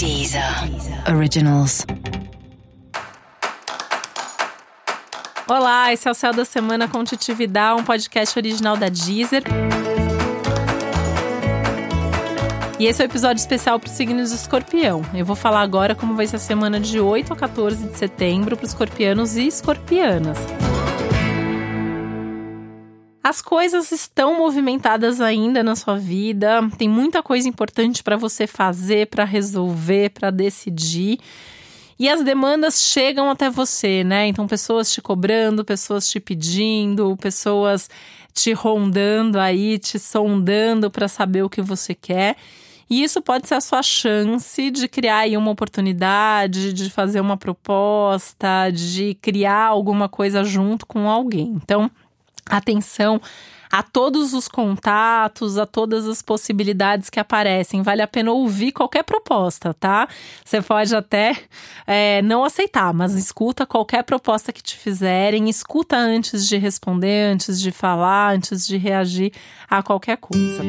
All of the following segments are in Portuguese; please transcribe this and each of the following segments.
Deezer Originals. Olá, esse é o Céu da Semana com Titividade, um podcast original da Deezer. E esse é o um episódio especial para os signos de escorpião. Eu vou falar agora como vai ser a semana de 8 a 14 de setembro para os escorpianos e escorpianas. As coisas estão movimentadas ainda na sua vida, tem muita coisa importante para você fazer, para resolver, para decidir. E as demandas chegam até você, né? Então, pessoas te cobrando, pessoas te pedindo, pessoas te rondando aí, te sondando para saber o que você quer. E isso pode ser a sua chance de criar aí uma oportunidade, de fazer uma proposta, de criar alguma coisa junto com alguém. Então, atenção a todos os contatos, a todas as possibilidades que aparecem. Vale a pena ouvir qualquer proposta, tá? Você pode até é, não aceitar, mas escuta qualquer proposta que te fizerem, escuta antes de responder, antes de falar, antes de reagir a qualquer coisa.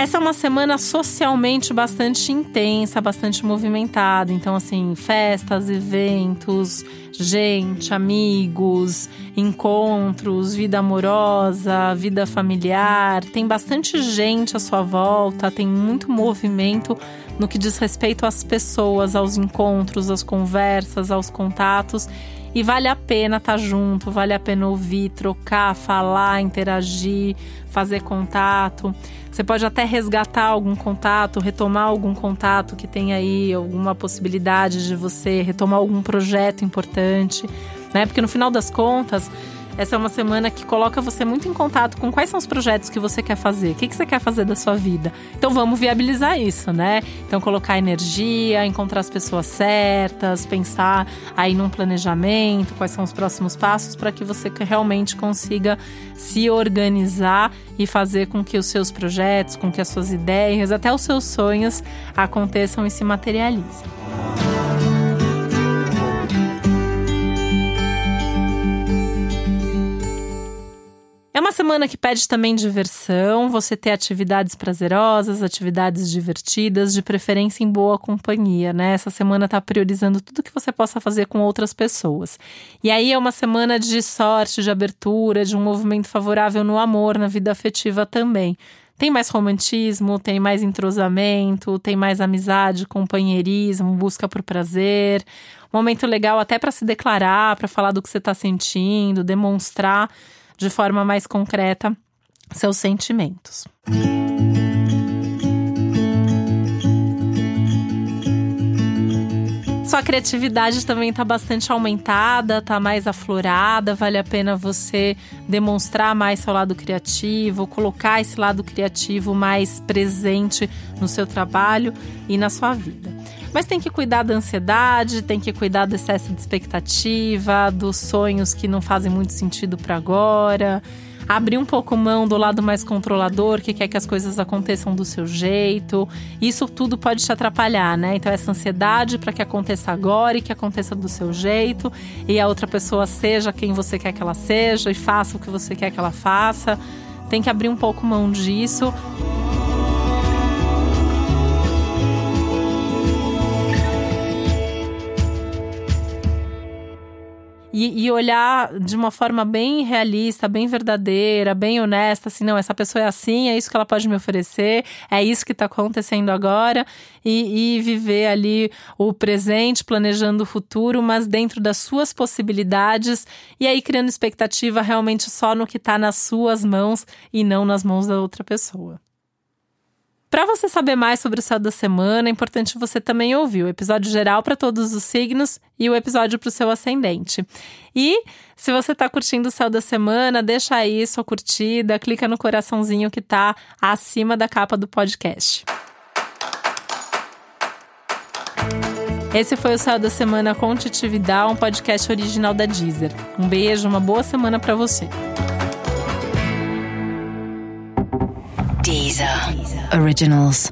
Essa é uma semana socialmente bastante intensa, bastante movimentada. Então, assim, festas, eventos, gente, amigos, encontros, vida amorosa, vida familiar. Tem bastante gente à sua volta, tem muito movimento no que diz respeito às pessoas, aos encontros, às conversas, aos contatos. E vale a pena estar tá junto, vale a pena ouvir, trocar, falar, interagir, fazer contato. Você pode até resgatar algum contato, retomar algum contato que tem aí alguma possibilidade de você retomar algum projeto importante, né? Porque no final das contas, essa é uma semana que coloca você muito em contato com quais são os projetos que você quer fazer, o que, você quer fazer da sua vida. Então vamos viabilizar isso, né? Então colocar energia, encontrar as pessoas certas, pensar aí num planejamento, quais são os próximos passos para que você realmente consiga se organizar e fazer com que os seus projetos, com que as suas ideias, até os seus sonhos aconteçam e se materializem. Uma semana que pede também diversão, você ter atividades prazerosas, atividades divertidas, de preferência em boa companhia, né? Essa semana tá priorizando tudo que você possa fazer com outras pessoas. E aí é uma semana de sorte, de abertura, de um movimento favorável no amor, na vida afetiva também. Tem mais romantismo, tem mais entrosamento, tem mais amizade, companheirismo, busca por prazer. Momento legal até para se declarar, para falar do que você está sentindo, demonstrar de forma mais concreta seus sentimentos. Sua criatividade também está bastante aumentada, está mais aflorada. Vale a pena você demonstrar mais seu lado criativo, colocar esse lado criativo mais presente no seu trabalho e na sua vida. Mas tem que cuidar da ansiedade, tem que cuidar do excesso de expectativa, dos sonhos que não fazem muito sentido para agora. Abrir um pouco mão do lado mais controlador, que quer que as coisas aconteçam do seu jeito. Isso tudo pode te atrapalhar, né? Então, essa ansiedade para que aconteça agora e que aconteça do seu jeito, e a outra pessoa seja quem você quer que ela seja e faça o que você quer que ela faça. Tem que abrir um pouco mão disso. E, e, olhar de uma forma bem realista, bem verdadeira, bem honesta, assim, não, essa pessoa é assim, é isso que ela pode me oferecer, é isso que está acontecendo agora, e, e viver ali o presente, planejando o futuro, mas dentro das suas possibilidades, e aí criando expectativa realmente só no que está nas suas mãos e não nas mãos da outra pessoa. Para você saber mais sobre o céu da semana, é importante você também ouvir o episódio geral para todos os signos e o episódio para o seu ascendente. E se você está curtindo o céu da semana, deixa aí sua curtida, clica no coraçãozinho que está acima da capa do podcast. Esse foi o Céu da Semana com Titividade, um podcast original da Deezer. Um beijo, uma boa semana para você. Deezer. Originals.